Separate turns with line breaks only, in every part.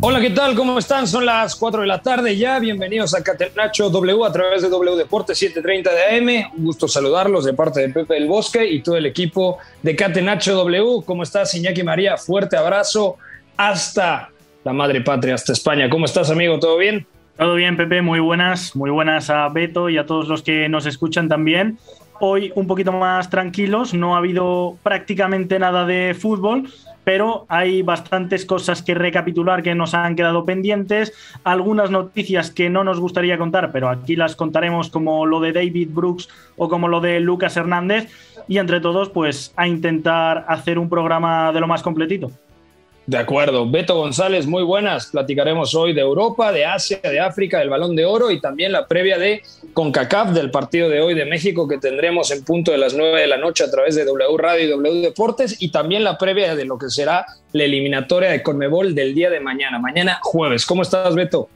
Hola, ¿qué tal? ¿Cómo están? Son las 4 de la tarde ya. Bienvenidos a Catenacho W a través de W Deportes 730 de AM. Un gusto saludarlos de parte de Pepe del Bosque y todo el equipo de Catenacho W. ¿Cómo estás, Iñaki María? Fuerte abrazo hasta la madre patria, hasta España. ¿Cómo estás, amigo? ¿Todo bien?
Todo bien, Pepe, muy buenas, muy buenas a Beto y a todos los que nos escuchan también. Hoy un poquito más tranquilos, no ha habido prácticamente nada de fútbol, pero hay bastantes cosas que recapitular que nos han quedado pendientes, algunas noticias que no nos gustaría contar, pero aquí las contaremos como lo de David Brooks o como lo de Lucas Hernández y entre todos pues a intentar hacer un programa de lo más completito.
De acuerdo. Beto González, muy buenas. Platicaremos hoy de Europa, de Asia, de África, del Balón de Oro y también la previa de CONCACAF del partido de hoy de México que tendremos en punto de las 9 de la noche a través de W Radio y W Deportes y también la previa de lo que será la eliminatoria de Conmebol del día de mañana, mañana jueves. ¿Cómo estás, Beto?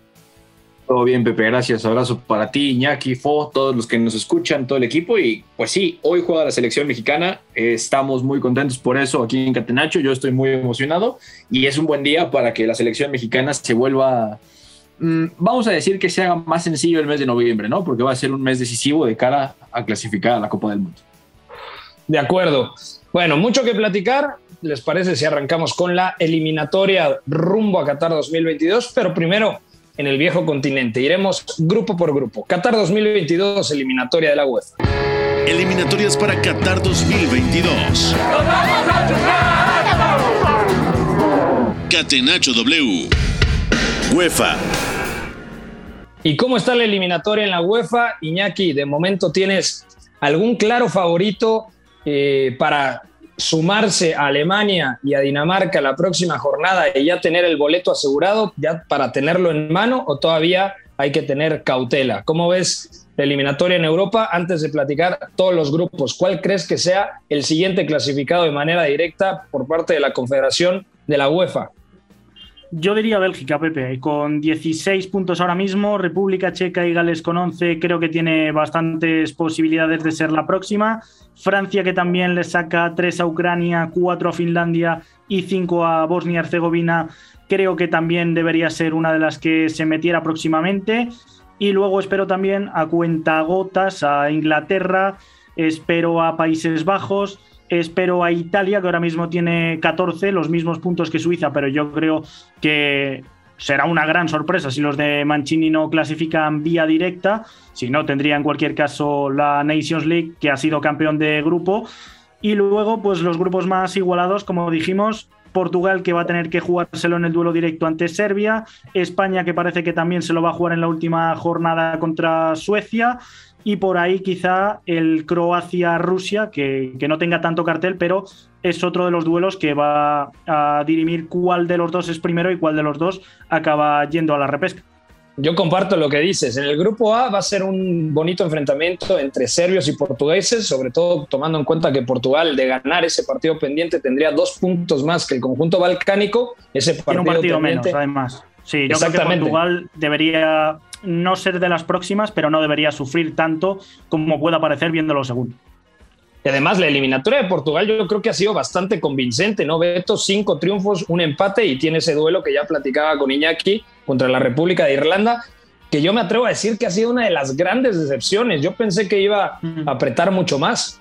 Todo bien, Pepe, gracias. Abrazo para ti, Iñaki, Fo, todos los que nos escuchan, todo el equipo. Y pues sí, hoy juega la selección mexicana. Eh, estamos muy contentos por eso aquí en Catenacho. Yo estoy muy emocionado y es un buen día para que la selección mexicana se vuelva. mm, vamos a decir que se haga más sencillo el mes de noviembre, ¿no? Porque va a ser un mes decisivo de cara a clasificar a la Copa del Mundo.
De acuerdo. Bueno, mucho que platicar. ¿Les parece si arrancamos con la eliminatoria rumbo a Qatar 2022? Pero primero, en el viejo continente, iremos grupo por grupo. Qatar 2022, eliminatoria de la UEFA.
Eliminatorias para Qatar 2022. Catenacho W. UEFA.
¿Y cómo está la eliminatoria en la UEFA? Iñaki, de momento tienes algún claro favorito eh, para sumarse a Alemania y a Dinamarca la próxima jornada y ya tener el boleto asegurado, ya para tenerlo en mano o todavía hay que tener cautela? ¿Cómo ves la eliminatoria en Europa? Antes de platicar todos los grupos, ¿cuál crees que sea el siguiente clasificado de manera directa por parte de la Confederación de la UEFA?
Yo diría Bélgica, Pepe, con 16 puntos ahora mismo, República Checa y Gales con 11 creo que tiene bastantes posibilidades de ser la próxima. Francia que también le saca 3 a Ucrania, 4 a Finlandia y 5 a Bosnia-Herzegovina, creo que también debería ser una de las que se metiera próximamente. Y luego espero también a cuentagotas a Inglaterra, espero a Países Bajos, espero a Italia, que ahora mismo tiene 14, los mismos puntos que Suiza, pero yo creo que será una gran sorpresa si los de Mancini no clasifican vía directa. Si no, tendría en cualquier caso la Nations League, que ha sido campeón de grupo. Y luego, pues los grupos más igualados, como dijimos, Portugal que va a tener que jugárselo en el duelo directo ante Serbia, España que parece que también se lo va a jugar en la última jornada contra Suecia y por ahí quizá el Croacia-Rusia, que, que, no tenga tanto cartel, pero es otro de los duelos que va a dirimir cuál de los dos es primero y cuál de los dos acaba yendo a la repesca.
Yo comparto lo que dices. En el grupo A va a ser un bonito enfrentamiento entre serbios y portugueses, sobre todo tomando en cuenta que Portugal, de ganar ese partido pendiente, tendría dos puntos más que el conjunto balcánico. Ese partido,
Tiene un partido
pendiente,
menos, además. Sí, yo creo que Portugal debería no ser de las próximas, pero no debería sufrir tanto como pueda parecer viéndolo segundo.
Y además, la eliminatoria de Portugal yo creo que ha sido bastante convincente, ¿no? Beto, cinco triunfos, un empate y tiene ese duelo que ya platicaba con Iñaki contra la República de Irlanda, que yo me atrevo a decir que ha sido una de las grandes decepciones. Yo pensé que iba a apretar mucho más.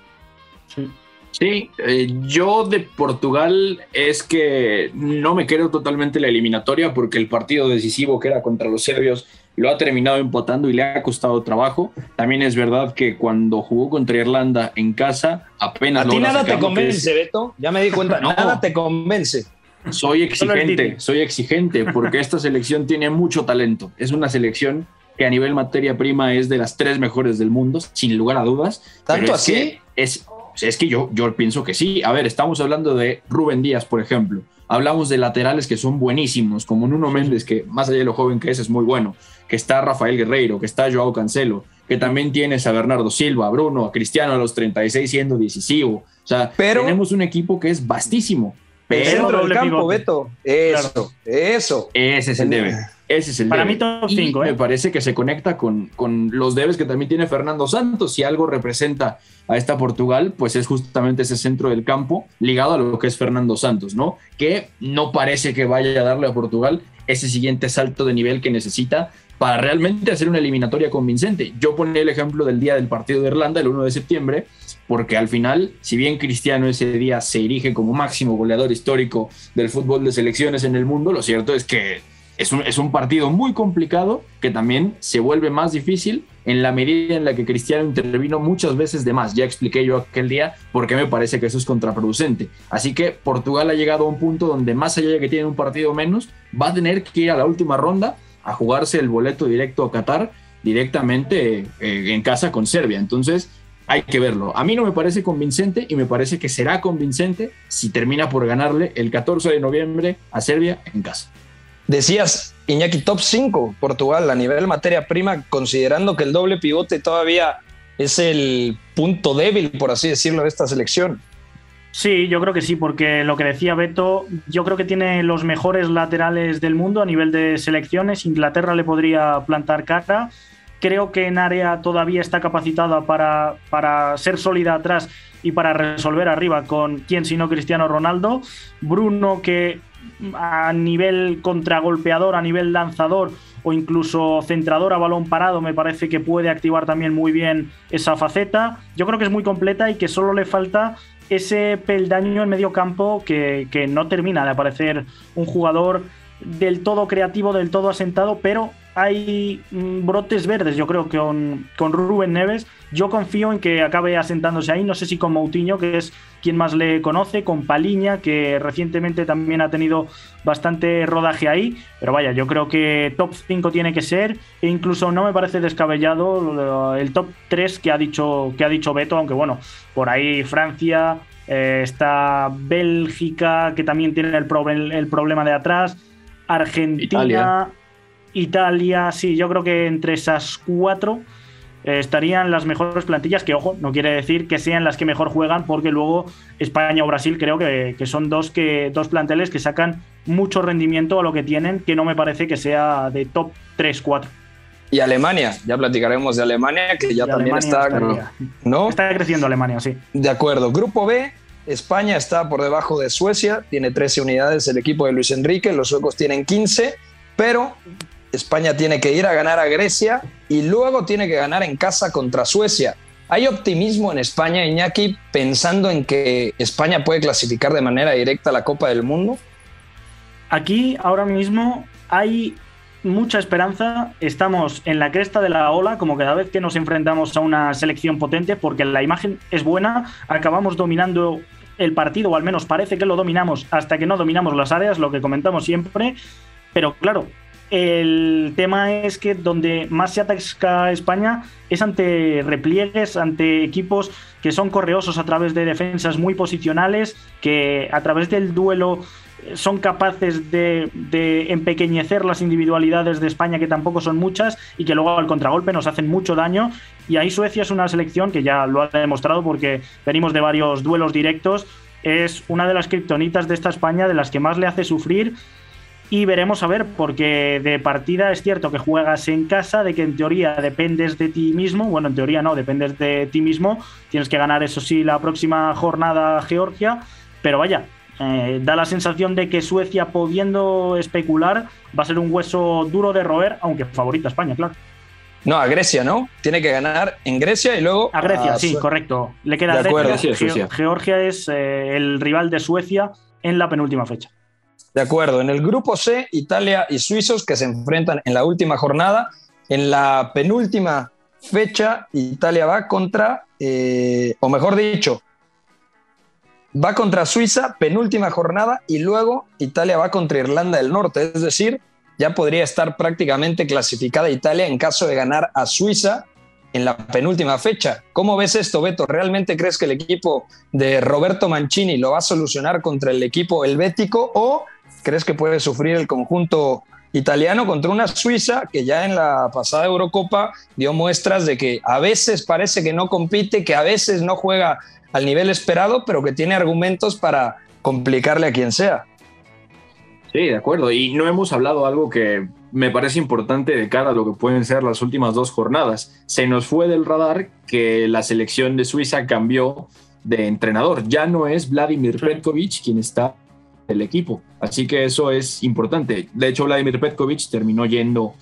Sí. Sí, eh, yo de Portugal es que no me creo totalmente la eliminatoria porque el partido decisivo que era contra los serbios lo ha terminado empatando y le ha costado trabajo. También es verdad que cuando jugó contra Irlanda en casa, apenas...
A ti nada te convence, Beto. Ya me di cuenta, no, nada te convence.
Soy exigente, soy exigente porque esta selección tiene mucho talento. Es una selección que a nivel materia prima es de las tres mejores del mundo, sin lugar a dudas.
¿Tanto así?
es, es que yo, yo pienso que sí. A ver, estamos hablando de Rubén Díaz, por ejemplo. Hablamos de laterales que son buenísimos, como Nuno Méndez, que más allá de lo joven que es, es muy bueno. Que está Rafael Guerreiro, que está Joao Cancelo, que también tienes a Bernardo Silva, a Bruno, a Cristiano a los 36 siendo decisivo. O sea, tenemos un equipo que es vastísimo.
Pero centro del campo, Beto. Eso, eso.
Ese es el debe. Ese es el
Para mí, top 5.
¿eh? Me parece que se conecta con, con los debes que también tiene Fernando Santos. Si algo representa a esta Portugal, pues es justamente ese centro del campo ligado a lo que es Fernando Santos, ¿no? Que no parece que vaya a darle a Portugal ese siguiente salto de nivel que necesita para realmente hacer una eliminatoria convincente. Yo ponía el ejemplo del día del partido de Irlanda, el 1 de septiembre, porque al final, si bien Cristiano ese día se erige como máximo goleador histórico del fútbol de selecciones en el mundo, lo cierto es que es un, es un partido muy complicado que también se vuelve más difícil en la medida en la que Cristiano intervino muchas veces de más. Ya expliqué yo aquel día por qué me parece que eso es contraproducente. Así que Portugal ha llegado a un punto donde más allá de que tiene un partido menos, va a tener que ir a la última ronda a jugarse el boleto directo a Qatar directamente eh, en casa con Serbia. Entonces, hay que verlo. A mí no me parece convincente y me parece que será convincente si termina por ganarle el 14 de noviembre a Serbia en casa.
Decías, Iñaki, top 5 Portugal a nivel materia prima, considerando que el doble pivote todavía es el punto débil, por así decirlo, de esta selección.
Sí, yo creo que sí, porque lo que decía Beto, yo creo que tiene los mejores laterales del mundo a nivel de selecciones. Inglaterra le podría plantar cara. Creo que en área todavía está capacitada para, para ser sólida atrás y para resolver arriba con quién sino Cristiano Ronaldo. Bruno que a nivel contragolpeador, a nivel lanzador o incluso centrador a balón parado, me parece que puede activar también muy bien esa faceta. Yo creo que es muy completa y que solo le falta ese peldaño en medio campo que, que no termina de aparecer un jugador del todo creativo, del todo asentado, pero hay mm, brotes verdes, yo creo, que con, con Rubén Neves. Yo confío en que acabe asentándose ahí. No sé si con Moutinho, que es quien más le conoce, con Paliña, que recientemente también ha tenido bastante rodaje ahí. Pero vaya, yo creo que top 5 tiene que ser. E incluso no me parece descabellado el top 3 que ha dicho, que ha dicho Beto, aunque bueno, por ahí Francia, eh, está Bélgica, que también tiene el, el problema de atrás. Argentina. Italia, sí, yo creo que entre esas cuatro estarían las mejores plantillas, que ojo, no quiere decir que sean las que mejor juegan, porque luego España o Brasil creo que, son dos, que, dos planteles que sacan mucho rendimiento a lo que tienen, que no me parece que sea de top 3-4.
Y Alemania, ya platicaremos de Alemania, que ya también está,
¿no? está creciendo Alemania, sí.
De acuerdo. Grupo B, España está por debajo de Suecia, tiene 13 unidades el equipo de Luis Enrique, los suecos tienen 15, pero España tiene que ir a ganar a Grecia y luego tiene que ganar en casa contra Suecia. ¿Hay optimismo en España, Iñaki, pensando en que España puede clasificar de manera directa a la Copa del Mundo?
Aquí ahora mismo hay mucha esperanza. Estamos en la cresta de la ola, como cada vez que nos enfrentamos a una selección potente, porque la imagen es buena. Acabamos dominando el partido, o al menos parece que lo dominamos hasta que no dominamos las áreas, lo que comentamos siempre. Pero claro, el tema es que donde más se ataca España es ante repliegues, ante equipos que son correosos a través de defensas muy posicionales, que a través del duelo eh, son capaces de, empequeñecer las individualidades de España, que tampoco son muchas, y que luego al contragolpe nos hacen mucho daño. Y ahí Suecia es una selección que ya lo ha demostrado porque venimos de varios duelos directos. Es una de las criptonitas de esta España, de las que más le hace sufrir y veremos a ver, porque de partida es cierto que juegas en casa, de que en teoría dependes de ti mismo, bueno, en teoría no, dependes de ti mismo, tienes que ganar eso sí la próxima jornada Georgia, pero vaya, eh, da la sensación de que Suecia, pudiendo especular, va a ser un hueso duro de roer, aunque favorita España, claro.
No, a Grecia, ¿no? Tiene que ganar en Grecia y luego.
A Grecia, sí, correcto. Le queda
de
Grecia. Georgia es eh, el rival de Suecia en la penúltima fecha.
De acuerdo, en el grupo C, Italia y suizos que se enfrentan en la última jornada. En la penúltima fecha, Italia va contra, eh, o mejor dicho, va contra Suiza, penúltima jornada, y luego Italia va contra Irlanda del Norte. Es decir, ya podría estar prácticamente clasificada Italia en caso de ganar a Suiza en la penúltima fecha. ¿Cómo ves esto, Beto? ¿Realmente crees que el equipo de Roberto Mancini lo va a solucionar contra el equipo helvético o crees que puede sufrir el conjunto italiano contra una Suiza que ya en la pasada Eurocopa dio muestras de que a veces parece que no compite, que a veces no juega al nivel esperado, pero que tiene argumentos para complicarle a quien sea?
Sí, de acuerdo. Y no hemos hablado algo que me parece importante de cara a lo que pueden ser las últimas dos jornadas. Se nos fue del radar que la selección de Suiza cambió de entrenador. Ya no es Vladimir Petkovic quien está el equipo. Así que eso es importante. De hecho, Vladimir Petkovic terminó yendo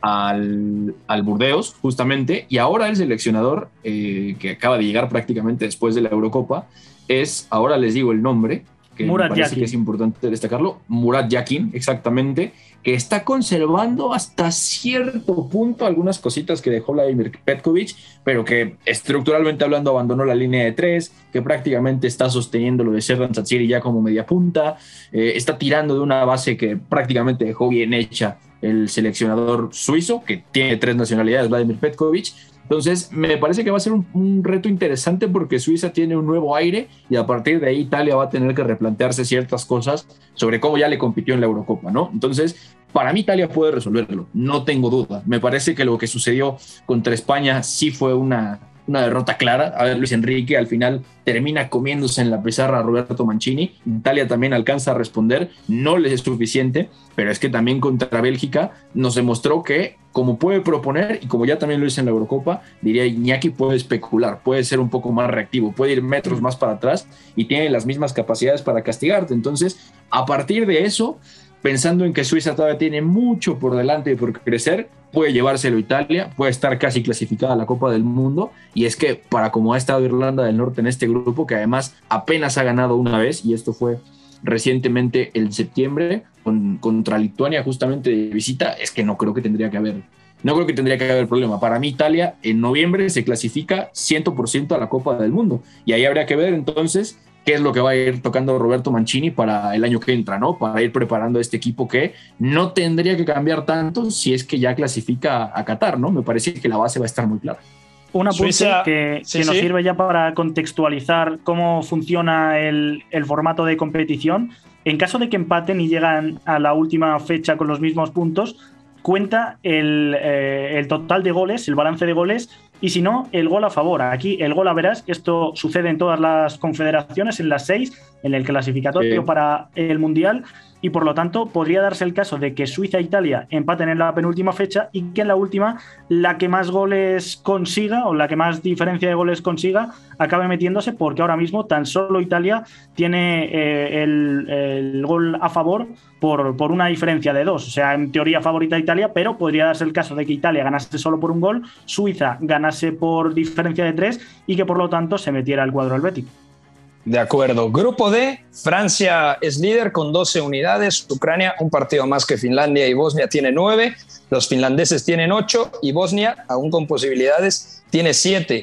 al, al Burdeos, justamente, y ahora el seleccionador eh, que acaba de llegar prácticamente después de la Eurocopa es, ahora les digo el nombre, que Murat me parece que es importante destacarlo, Murat Yakin, exactamente, que está conservando hasta cierto punto algunas cositas que dejó Vladimir Petkovic, pero que estructuralmente hablando abandonó la línea de tres, que prácticamente está sosteniendo lo de Serdan Satsiri ya como media punta, eh, está tirando de una base que prácticamente dejó bien hecha el seleccionador suizo, que tiene tres nacionalidades, Vladimir Petkovic, entonces, me parece que va a ser un, reto interesante porque Suiza tiene un nuevo aire y a partir de ahí Italia va a tener que replantearse ciertas cosas sobre cómo ya le compitió en la Eurocopa, ¿no? Entonces, para mí Italia puede resolverlo, no tengo duda. Me parece que lo que sucedió contra España sí fue una, una derrota clara. A ver, Luis Enrique al final termina comiéndose en la pizarra a Roberto Mancini. Italia también alcanza a responder, no les es suficiente, pero es que también contra Bélgica nos demostró que como puede proponer y como ya también lo hizo en la Eurocopa, diría Iñaki puede especular, puede ser un poco más reactivo, puede ir metros más para atrás y tiene las mismas capacidades para castigarte. Entonces, a partir de eso, pensando en que Suiza todavía tiene mucho por delante y por crecer, puede llevárselo Italia, puede estar casi clasificada a la Copa del Mundo. Y es que para como ha estado Irlanda del Norte en este grupo, que además apenas ha ganado una vez, y esto fue recientemente el septiembre contra Lituania justamente de visita, es que no creo que tendría que haber. No creo que tendría que haber problema. Para mí, Italia en noviembre se clasifica 100% a la Copa del Mundo. Y ahí habría que ver entonces qué es lo que va a ir tocando Roberto Mancini para el año que entra, ¿no? Para ir preparando a este equipo que no tendría que cambiar tanto si es que ya clasifica a Qatar, ¿no? Me parece que la base va a estar muy clara.
Una apunte que, nos sirve ya para contextualizar cómo funciona el, formato de competición. En caso de que empaten y llegan a la última fecha con los mismos puntos, cuenta el, eh, el total de goles, el balance de goles y si no, el gol a favor. Aquí el gol a verás, esto sucede en todas las confederaciones, en las seis, en el clasificatorio para el Mundial, y por lo tanto podría darse el caso de que Suiza e Italia empaten en la penúltima fecha y que en la última la que más goles consiga o la que más diferencia de goles consiga acabe metiéndose porque ahora mismo tan solo Italia tiene eh, el, gol a favor por, por, una diferencia de dos. O sea, en teoría favorita Italia, pero podría darse el caso de que Italia ganase solo por un gol, Suiza ganase por diferencia de tres y que por lo tanto se metiera el cuadro helvético.
De acuerdo. Grupo D, Francia es líder con 12 unidades, Ucrania un partido más que Finlandia y Bosnia tiene 9, los finlandeses tienen 8 y Bosnia, aún con posibilidades, tiene 7.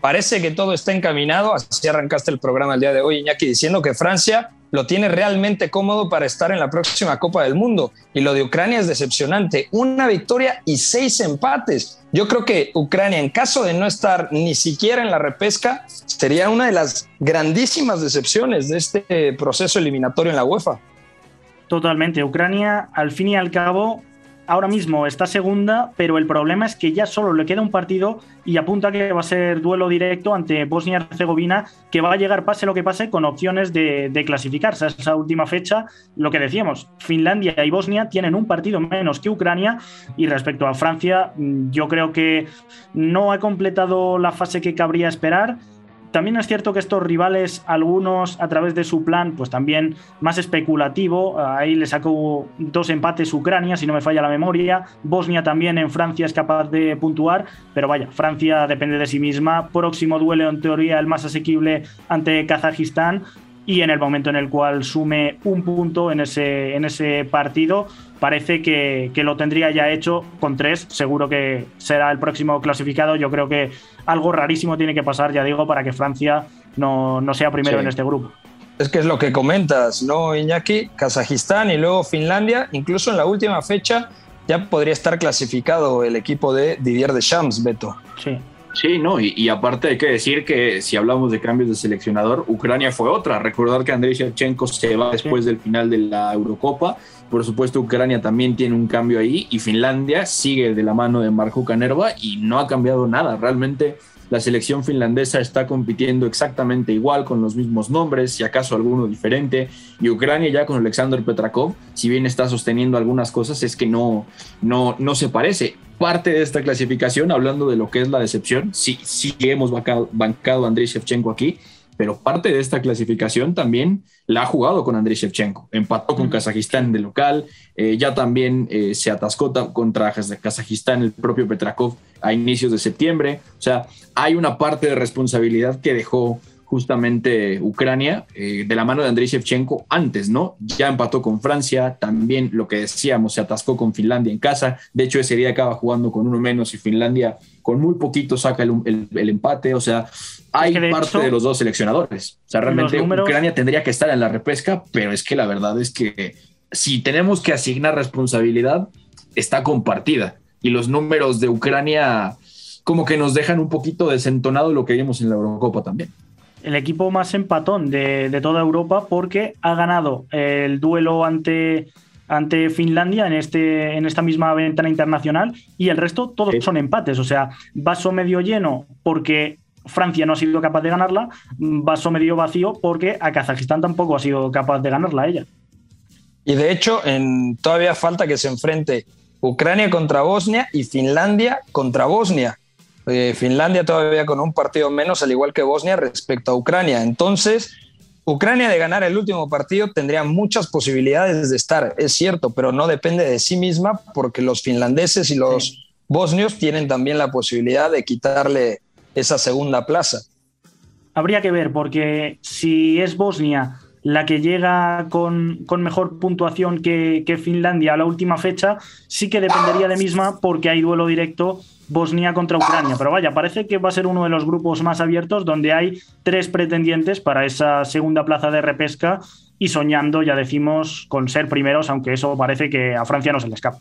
Parece que todo está encaminado, así arrancaste el programa el día de hoy, Iñaki, diciendo que Francia lo tiene realmente cómodo para estar en la próxima Copa del Mundo. Y lo de Ucrania es decepcionante. Una victoria y seis empates. Yo creo que Ucrania, en caso de no estar ni siquiera en la repesca, sería una de las grandísimas decepciones de este proceso eliminatorio en la UEFA.
Totalmente. Ucrania, al fin y al cabo, ahora mismo está segunda, pero el problema es que ya solo le queda un partido y apunta que va a ser duelo directo ante Bosnia-Herzegovina, que va a llegar pase lo que pase con opciones de, clasificarse a esa última fecha. Lo que decíamos, Finlandia y Bosnia tienen un partido menos que Ucrania y respecto a Francia, mm, yo creo que no ha completado la fase que cabría esperar también es cierto que estos rivales, algunos a través de su plan, pues también más especulativo, ahí le sacó dos empates Ucrania, si no me falla la memoria, Bosnia también en Francia es capaz de puntuar, pero vaya, Francia depende de sí misma, próximo duelo en teoría el más asequible ante Kazajistán, y en el momento en el cual sume un punto en ese, en ese partido, parece que, lo tendría ya hecho con tres. Seguro que será el próximo clasificado. Yo creo que algo rarísimo tiene que pasar, ya digo, para que Francia no, sea primero en este grupo.
Es que es lo que comentas, ¿no, Iñaki? Kazajistán y luego Finlandia, incluso en la última fecha ya podría estar clasificado el equipo de Didier Deschamps, Beto.
Sí.
Sí, no, y, aparte hay que decir que si hablamos de cambios de seleccionador, Ucrania fue otra. Recordar que Andrei Shevchenko se va después del final de la Eurocopa. Por supuesto, Ucrania también tiene un cambio ahí y Finlandia sigue de la mano de Marco Canerva y no ha cambiado nada. Realmente la selección finlandesa está compitiendo exactamente igual, con los mismos nombres, si acaso alguno diferente. Y Ucrania ya con Alexander Petrakov, si bien está sosteniendo algunas cosas, es que no, no, no se parece. Parte de esta clasificación, hablando de lo que es la decepción, sí, sí hemos bancado, bancado a Andriy Shevchenko aquí, pero parte de esta clasificación también la ha jugado con Andriy Shevchenko. Empató con Kazajistán de local, eh, ya también eh, se atascó contra Kazajistán el propio Petrakov a inicios de septiembre. O sea, hay una parte de responsabilidad que dejó justamente Ucrania eh, de la mano de Andriy Shevchenko antes, ¿no? Ya empató con Francia, también lo que decíamos, se atascó con Finlandia en casa. De hecho, ese día acaba jugando con uno menos y Finlandia con muy poquito saca el empate. O sea, hay parte de los dos seleccionadores. O sea, realmente Ucrania tendría que estar en la repesca, pero es que la verdad es que si tenemos que asignar responsabilidad, está compartida. Y los números de Ucrania como que nos dejan un poquito desentonado lo que vimos en la Eurocopa también.
El equipo más empatón de, toda Europa porque ha ganado el duelo ante, ante Finlandia en, este, en esta misma ventana internacional y el resto todos son empates. O sea, vaso medio lleno porque Francia no ha sido capaz de ganarla, vaso medio vacío porque a Kazajistán tampoco ha sido capaz de ganarla ella.
Y de hecho, en, todavía falta que se enfrente Ucrania contra Bosnia y Finlandia contra Bosnia. Eh, Finlandia todavía con un partido menos, al igual que Bosnia, respecto a Ucrania. Entonces, Ucrania de ganar el último partido tendría muchas posibilidades de estar, es cierto, pero no depende de sí misma porque los finlandeses y los bosnios tienen también la posibilidad de quitarle esa segunda plaza.
Habría que ver, porque si es Bosnia la que llega con, mejor puntuación que, Finlandia a la última fecha, sí que dependería de misma porque hay duelo directo Bosnia contra Ucrania. Pero vaya, parece que va a ser uno de los grupos más abiertos donde hay tres pretendientes para esa segunda plaza de repesca y soñando, ya decimos, con ser primeros, aunque eso parece que a Francia no se le escapa.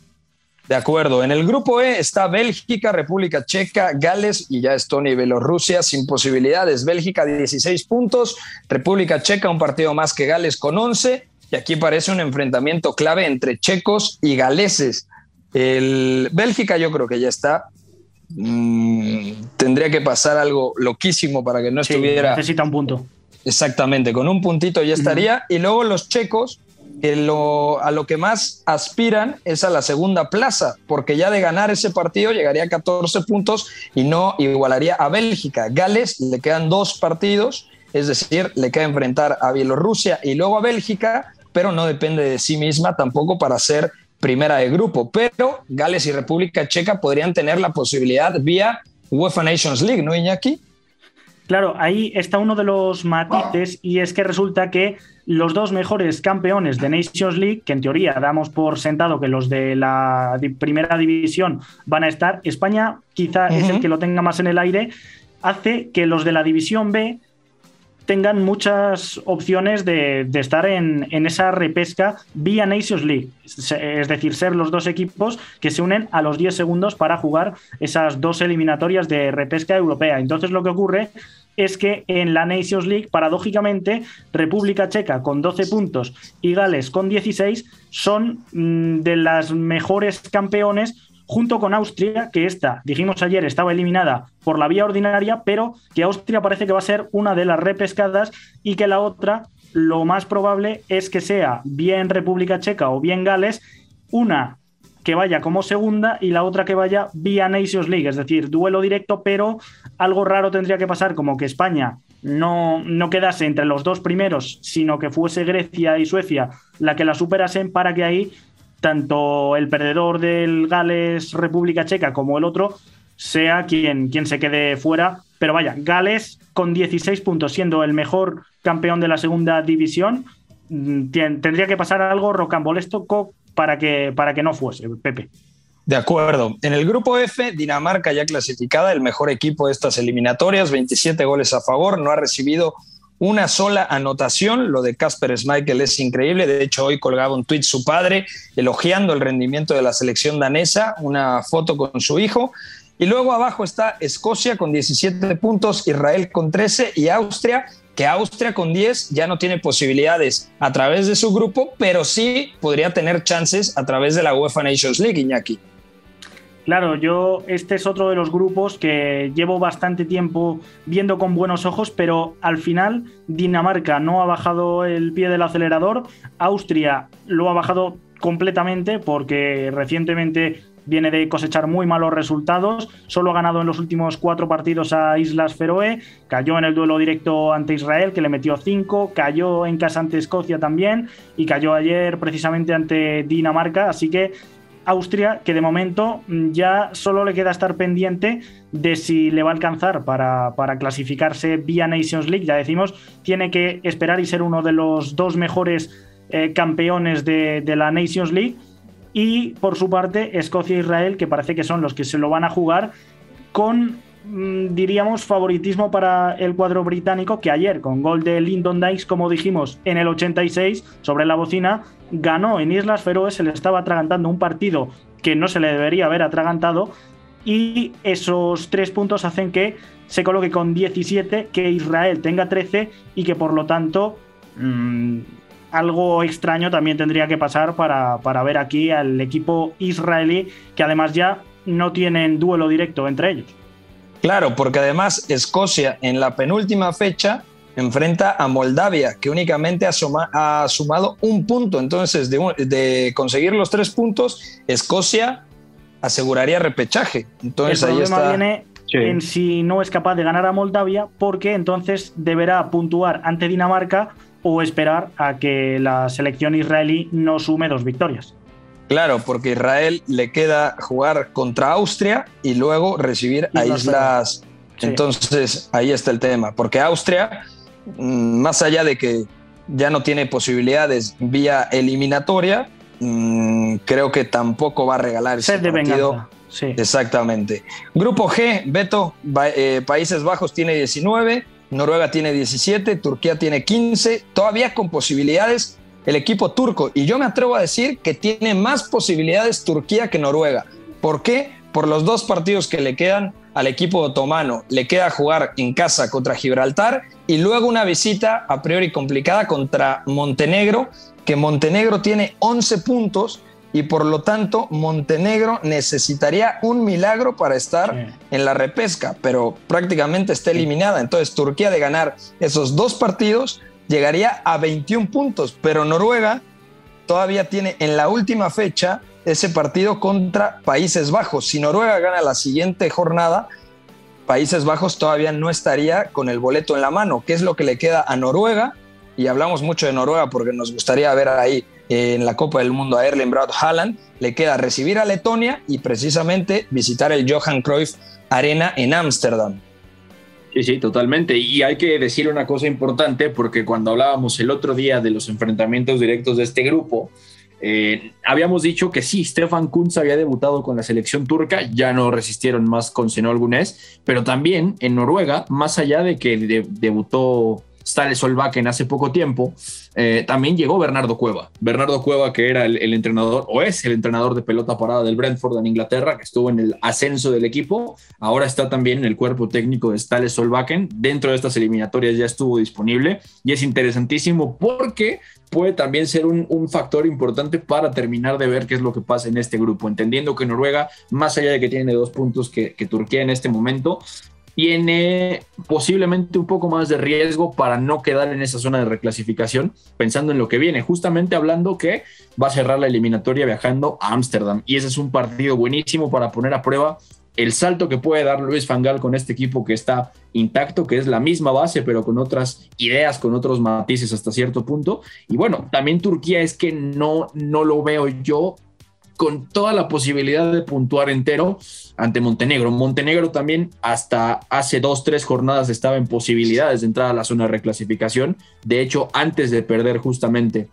De acuerdo. En el grupo E está Bélgica, República Checa, Gales y ya Estonia y Bielorrusia sin posibilidades. Bélgica 16 puntos, República Checa un partido más que Gales con 11 y aquí parece un enfrentamiento clave entre checos y galeses. El Bélgica yo creo que ya está. Mm, tendría que pasar algo loquísimo para que no estuviera.
Necesita un punto.
Exactamente, con un puntito ya estaría. Y luego los checos, a lo que más aspiran es a la segunda plaza, porque ya de ganar ese partido llegaría a 14 puntos y no igualaría a Bélgica. Gales le quedan dos partidos, es decir, le queda enfrentar a Bielorrusia y luego a Bélgica, pero no depende de sí misma tampoco para ser primera de grupo. Pero Gales y República Checa podrían tener la posibilidad vía UEFA Nations League, ¿no, Iñaki?
Claro, ahí está uno de los matices y es que resulta que los dos mejores campeones de Nations League, que en teoría damos por sentado que los de la primera división van a estar, España quizá es el que lo tenga más en el aire, hace que los de la división B tengan muchas opciones de, estar en, en, esa repesca vía Nations League. Es decir, ser los dos equipos que se unen a los 10 segundos para jugar esas dos eliminatorias de repesca europea. Entonces lo que ocurre es que en la Nations League, paradójicamente, República Checa con 12 puntos y Gales con 16 son mm, de las mejores campeones junto con Austria, que esta, dijimos ayer, estaba eliminada por la vía ordinaria, pero que Austria parece que va a ser una de las repescadas y que la otra, lo más probable es que sea bien República Checa o bien Gales, una que vaya como segunda y la otra que vaya vía Nations League, es decir, duelo directo, pero algo raro tendría que pasar, como que España no, no quedase entre los dos primeros, sino que fuese Grecia y Suecia la que la superasen para que ahí tanto el perdedor del Gales República Checa como el otro sea quien, quien se quede fuera. Pero vaya, Gales con 16 puntos, siendo el mejor campeón de la segunda división. Mm, tendría que pasar algo rocambolesco para que, para que no fuese, Pepe.
De acuerdo. En el grupo F, Dinamarca ya clasificada, el mejor equipo de estas eliminatorias, 27 goles a favor, no ha recibido una sola anotación. Lo de Casper Schmeichel es increíble. De hecho, hoy colgaba un tuit su padre elogiando el rendimiento de la selección danesa, una foto con su hijo. Y luego abajo está Escocia con 17 puntos, Israel con 13 y Austria, que Austria con 10 ya no tiene posibilidades a través de su grupo, pero sí podría tener chances a través de la UEFA Nations League, Iñaki.
Claro, yo este es otro de los grupos que llevo bastante tiempo viendo con buenos ojos, pero al final Dinamarca no ha bajado el pie del acelerador, Austria lo ha bajado completamente porque recientemente viene de cosechar muy malos resultados, solo ha ganado en los últimos cuatro partidos a Islas Feroe, cayó en el duelo directo ante Israel que le metió cinco, cayó en casa ante Escocia también y cayó ayer precisamente ante Dinamarca, así que Austria, que de momento mm, ya solo le queda estar pendiente de si le va a alcanzar para, clasificarse vía Nations League. Ya decimos, tiene que esperar y ser uno de los dos mejores eh, campeones de, de, la Nations League. Y por su parte, Escocia e Israel, que parece que son los que se lo van a jugar con diríamos, favoritismo para el cuadro británico que ayer, con gol de Lyndon Dykes, como dijimos, en el 86, sobre la bocina, ganó en Islas Feroe, se le estaba atragantando un partido que no se le debería haber atragantado, y esos tres puntos hacen que se coloque con 17, que Israel tenga 13 y que por lo tanto mm, algo extraño también tendría que pasar para, para ver aquí al equipo israelí, que además ya no tienen duelo directo entre ellos.
Claro, porque además Escocia en la penúltima fecha enfrenta a Moldavia, que únicamente ha, sumado un punto. Entonces, de, conseguir los tres puntos, Escocia aseguraría repechaje. Entonces,
ahí está. Viene en si no es capaz de ganar a Moldavia, porque entonces deberá puntuar ante Dinamarca o esperar a que la selección israelí no sume dos victorias.
Claro, porque Israel le queda jugar contra Austria y luego recibir a Islas. Entonces, ahí está el tema, porque Austria, mm, más allá de que ya no tiene posibilidades vía eliminatoria, mm, creo que tampoco va a regalar ese de partido. Sí. Exactamente. Grupo G, Beto, eh, Países Bajos tiene 19, Noruega tiene 17, Turquía tiene 15, todavía con posibilidades el equipo turco. Y yo me atrevo a decir que tiene más posibilidades Turquía que Noruega. ¿Por qué? Por los dos partidos que le quedan al equipo otomano. Le queda jugar en casa contra Gibraltar y luego una visita a priori complicada contra Montenegro, que Montenegro tiene 11 puntos y por lo tanto Montenegro necesitaría un milagro para estar en la repesca, pero prácticamente está eliminada. Entonces Turquía de ganar esos dos partidos llegaría a 21 puntos, pero Noruega todavía tiene en la última fecha ese partido contra Países Bajos. Si Noruega gana la siguiente jornada, Países Bajos todavía no estaría con el boleto en la mano. ¿Qué es lo que le queda a Noruega? Y hablamos mucho de Noruega porque nos gustaría ver ahí en la Copa del Mundo a Erling Braut Haaland. Le queda recibir a Letonia y precisamente visitar el Johan Cruyff Arena en Ámsterdam.
Sí, sí, totalmente. Y hay que decir una cosa importante, porque cuando hablábamos el otro día de los enfrentamientos directos de este grupo, eh, habíamos dicho que sí, Stefan Kunz había debutado con la selección turca, ya no resistieron más con Senol Gunes, pero también en Noruega, más allá de que debutó Stale Solbakken hace poco tiempo, eh, también llegó Bernardo Cueva. Bernardo Cueva, que era el, entrenador, o es el entrenador de pelota parada del Brentford en Inglaterra, que estuvo en el ascenso del equipo, ahora está también en el cuerpo técnico de Stale Solbakken. Dentro de estas eliminatorias ya estuvo disponible y es interesantísimo porque puede también ser un, factor importante para terminar de ver qué es lo que pasa en este grupo, entendiendo que Noruega, más allá de que tiene dos puntos que, que Turquía en este momento, tiene posiblemente un poco más de riesgo para no quedar en esa zona de reclasificación, pensando en lo que viene, justamente hablando que va a cerrar la eliminatoria viajando a Ámsterdam. Y ese es un partido buenísimo para poner a prueba el salto que puede dar Luis Fangal con este equipo que está intacto, que es la misma base, pero con otras ideas, con otros matices hasta cierto punto. Y bueno, también Turquía es que no, no lo veo yo con toda la posibilidad de puntuar entero ante Montenegro. Montenegro también hasta hace dos, tres jornadas estaba en posibilidades de entrar a la zona de reclasificación. De hecho, antes de perder justamente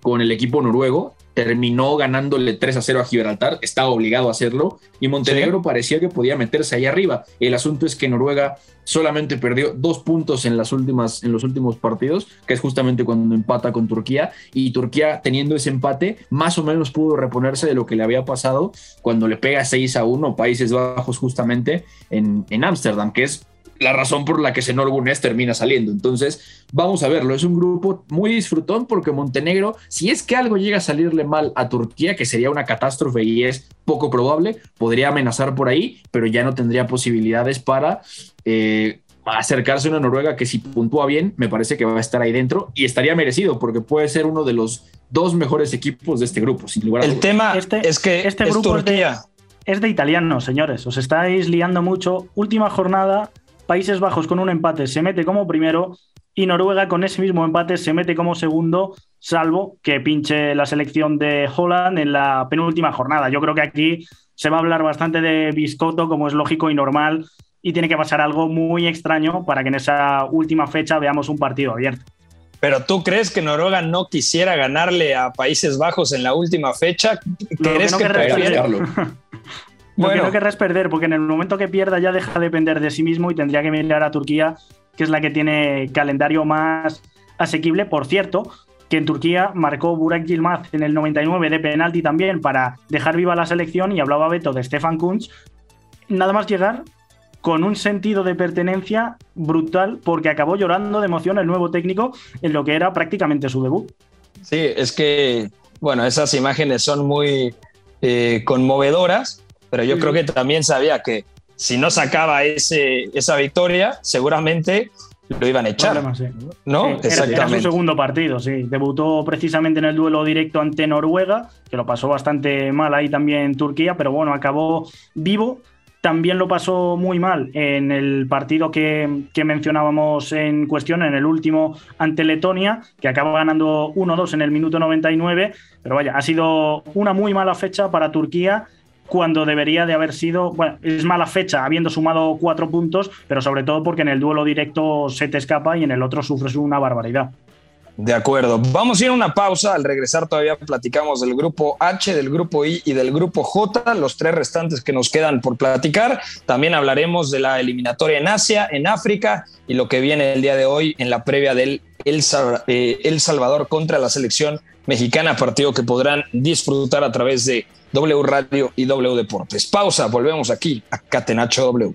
con el equipo noruego, terminó ganándole 3 a 0 a Gibraltar, estaba obligado a hacerlo, y Montenegro parecía que podía meterse ahí arriba. El asunto es que Noruega solamente perdió dos puntos en, las últimas, en los últimos partidos, que es justamente cuando empata con Turquía, y Turquía teniendo ese empate, más o menos pudo reponerse de lo que le había pasado cuando le pega 6 a 1 Países Bajos justamente en Ámsterdam, que es la razón por la que Senor Gunes termina saliendo. Entonces, vamos a verlo. Es un grupo muy disfrutón porque Montenegro, si es que algo llega a salirle mal a Turquía, que sería una catástrofe y es poco probable, podría amenazar por ahí, pero ya no tendría posibilidades para eh, acercarse a una Noruega que si puntúa bien, me parece que va a estar ahí dentro y estaría merecido porque puede ser uno de los dos mejores equipos de este grupo, sin lugar a
El tema este, es que este grupo es
de, es de italianos, señores. Os estáis liando mucho. Última jornada, Países Bajos con un empate se mete como primero y Noruega con ese mismo empate se mete como segundo, salvo que pinche la selección de Holland en la penúltima jornada. Yo creo que aquí se va a hablar bastante de Biscotto, como es lógico y normal, y tiene que pasar algo muy extraño para que en esa última fecha veamos un partido abierto.
Pero tú crees que Noruega no quisiera ganarle a Países Bajos en la última fecha? ¿Crees que, que
Bueno. Lo que no perder, porque en el momento que pierda ya deja de depender de sí mismo y tendría que mirar a Turquía, que es la que tiene calendario más asequible. Por cierto, que en Turquía marcó Burak Yilmaz en el 99 de penalti también para dejar viva la selección y hablaba Beto de Stefan Kunz. Nada más llegar con un sentido de pertenencia brutal porque acabó llorando de emoción el nuevo técnico en lo que era prácticamente su debut.
Sí, es que, bueno, esas imágenes son muy eh, conmovedoras pero yo creo que también sabía que si no sacaba ese, esa victoria, seguramente lo iban a echar. ¿No?
Exactamente. Era, su segundo partido, sí. Debutó precisamente en el duelo directo ante Noruega, que lo pasó bastante mal ahí también Turquía, pero bueno, acabó vivo. También lo pasó muy mal en el partido que, que mencionábamos en cuestión, en el último ante Letonia, que acaba ganando 1-2 en el minuto 99. Pero vaya, ha sido una muy mala fecha para Turquía cuando debería de haber sido, bueno, es mala fecha habiendo sumado cuatro puntos, pero sobre todo porque en el duelo directo se te escapa y en el otro sufres una barbaridad.
De acuerdo. Vamos a ir a una pausa. Al regresar todavía platicamos del grupo H, del grupo I y del grupo J, los tres restantes que nos quedan por platicar. También hablaremos de la eliminatoria en Asia, en África y lo que viene el día de hoy en la previa del El, eh, Salvador contra la selección mexicana, partido que podrán disfrutar a través de W Radio y W Deportes. Pausa, volvemos aquí a Catenacho W.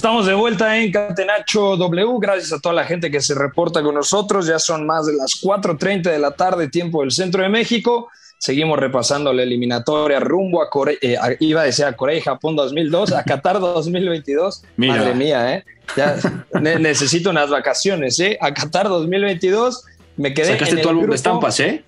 Estamos de vuelta en Catenacho W. Gracias a toda la gente que se reporta con nosotros. Ya son más de las 4:30 de la tarde, tiempo del centro de México. Seguimos repasando la eliminatoria rumbo a Corea, eh, iba a decir a Corea y Japón 2002, a Qatar 2022. Madre mía, ¿eh? Ya necesito unas vacaciones, ¿eh? A Qatar 2022 me quedé.
Sacaste en tu álbum de estampas, ¿eh?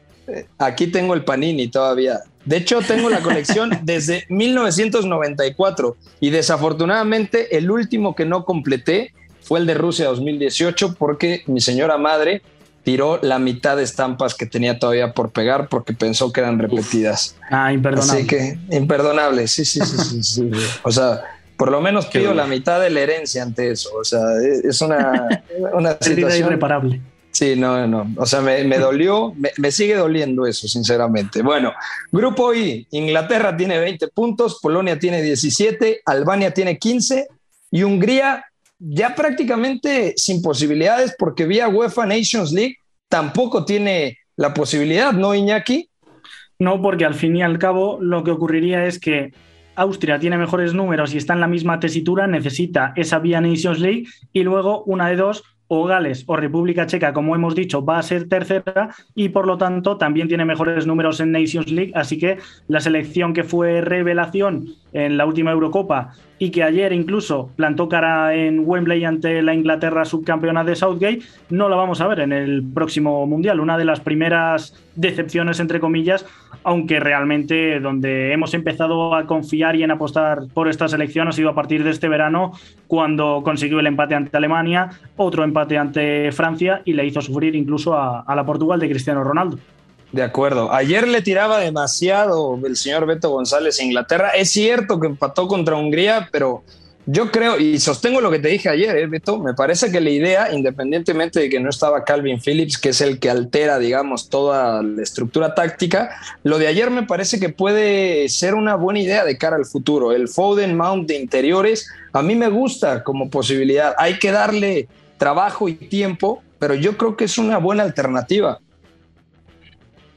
Aquí tengo el Panini todavía. De hecho, tengo la colección desde 1994 y desafortunadamente el último que no completé fue el de Rusia 2018 porque mi señora madre tiró la mitad de estampas que tenía todavía por pegar porque pensó que eran repetidas.
Ah, imperdonable.
Así que, imperdonable, sí, sí, sí, sí, O sea, por lo menos pido la mitad de la herencia ante eso. O sea, es una, una situación
irreparable.
Sí, no, no. O sea, me, dolió, me, sigue doliendo eso, sinceramente. Bueno, Grupo I, Inglaterra tiene 20 puntos, Polonia tiene 17, Albania tiene 15 y Hungría ya prácticamente sin posibilidades porque vía UEFA Nations League tampoco tiene la posibilidad, ¿no, Iñaki?
No, porque al fin y al cabo lo que ocurriría es que Austria tiene mejores números y está en la misma tesitura, necesita esa vía Nations League y luego una de dos o Gales o República Checa, como hemos dicho, va a ser tercera y por lo tanto también tiene mejores números en Nations League. Así que la selección que fue revelación en la última Eurocopa y que ayer incluso plantó cara en Wembley ante la Inglaterra subcampeona de Southgate, no la vamos a ver en el próximo Mundial. Una de las primeras decepciones, entre comillas, aunque realmente donde hemos empezado a confiar y en apostar por esta selección ha sido a partir de este verano, cuando consiguió el empate ante Alemania, otro empate ante Francia y le hizo sufrir incluso a, a la Portugal de Cristiano Ronaldo.
De acuerdo. Ayer le tiraba demasiado el señor Beto González a Inglaterra. Es cierto que empató contra Hungría, pero yo creo, y sostengo lo que te dije ayer, ¿eh, Beto, me parece que la idea, independientemente de que no estaba Calvin Phillips, que es el que altera, digamos, toda la estructura táctica, lo de ayer me parece que puede ser una buena idea de cara al futuro. El Foden Mount de interiores, a mí me gusta como posibilidad. Hay que darle trabajo y tiempo, pero yo creo que es una buena alternativa.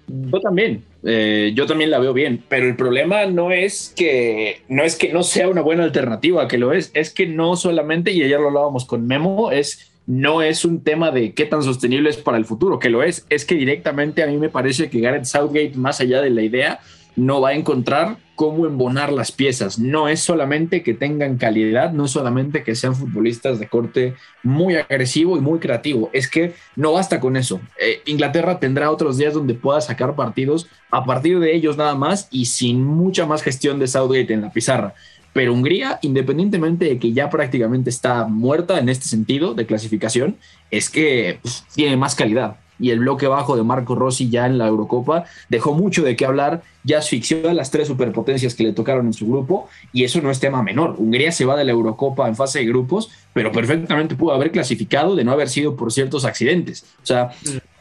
Yo también, eh, yo también la veo bien, pero el problema no es que no es que no sea una buena alternativa, que lo es, es que no solamente, y ayer lo hablábamos con Memo, es no es un tema de qué tan sostenible es para el futuro, que lo es, es que directamente a mí me parece que Gareth Southgate, más allá de la idea, no va a encontrar cómo embonar las piezas. No es solamente que tengan calidad, no es solamente que sean futbolistas de corte muy agresivo y muy creativo, es que no basta con eso. Eh, Inglaterra tendrá otros días donde pueda sacar partidos a partir de ellos nada más y sin mucha más gestión de Southgate en la pizarra. Pero Hungría, independientemente de que ya prácticamente está muerta en este sentido de clasificación, es que pues, tiene más calidad y el bloque bajo de Marco Rossi ya en la Eurocopa dejó mucho de qué hablar, ya asfixió a las tres superpotencias que le tocaron en su grupo y eso no es tema menor. Hungría se va de la Eurocopa en fase de grupos, pero perfectamente pudo haber clasificado de no haber sido por ciertos accidentes. O sea,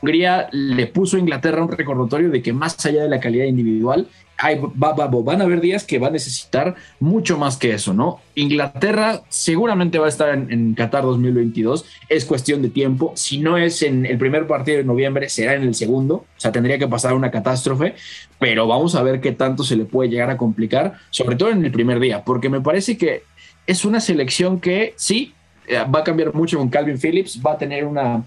Hungría le puso a Inglaterra un recordatorio de que más allá de la calidad individual, van a haber días que va a necesitar mucho más que eso, ¿no? Inglaterra seguramente va a estar en, Qatar 2022, es cuestión de tiempo, si no es en el primer partido de noviembre, será en el segundo, o sea, tendría que pasar una catástrofe, pero vamos a ver qué tanto se le puede llegar a complicar, sobre todo en el primer día, porque me parece que es una selección que sí, eh, va a cambiar mucho con Calvin Phillips, va a tener una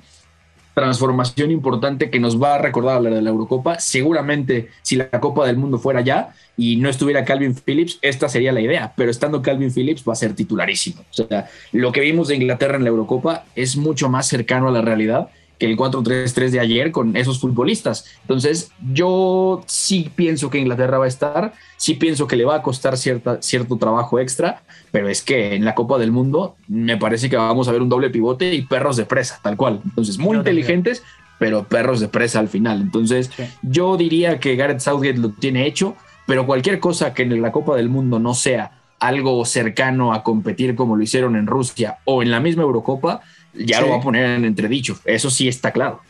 transformación importante que nos va a recordar a la de la Eurocopa. Seguramente si la Copa del Mundo fuera ya y no estuviera Calvin Phillips, esta sería la idea, pero estando Calvin Phillips va a ser titularísimo. O sea, lo que vimos de Inglaterra en la Eurocopa es mucho más cercano a la realidad que el 4-3-3 de ayer con esos futbolistas. Entonces, yo sí pienso que Inglaterra va a estar, sí pienso que le va a costar cierta, cierto trabajo extra, pero es que en la Copa del Mundo me parece que vamos a ver un doble pivote y perros de presa, tal cual. Entonces, muy inteligentes, pero perros de presa al final. Entonces, yo diría que Gareth Southgate lo tiene hecho, pero cualquier cosa que en la Copa del Mundo no sea algo cercano a competir como lo hicieron en Rusia o en la misma Eurocopa, ya lo va a poner en entredicho. Eso sí está claro.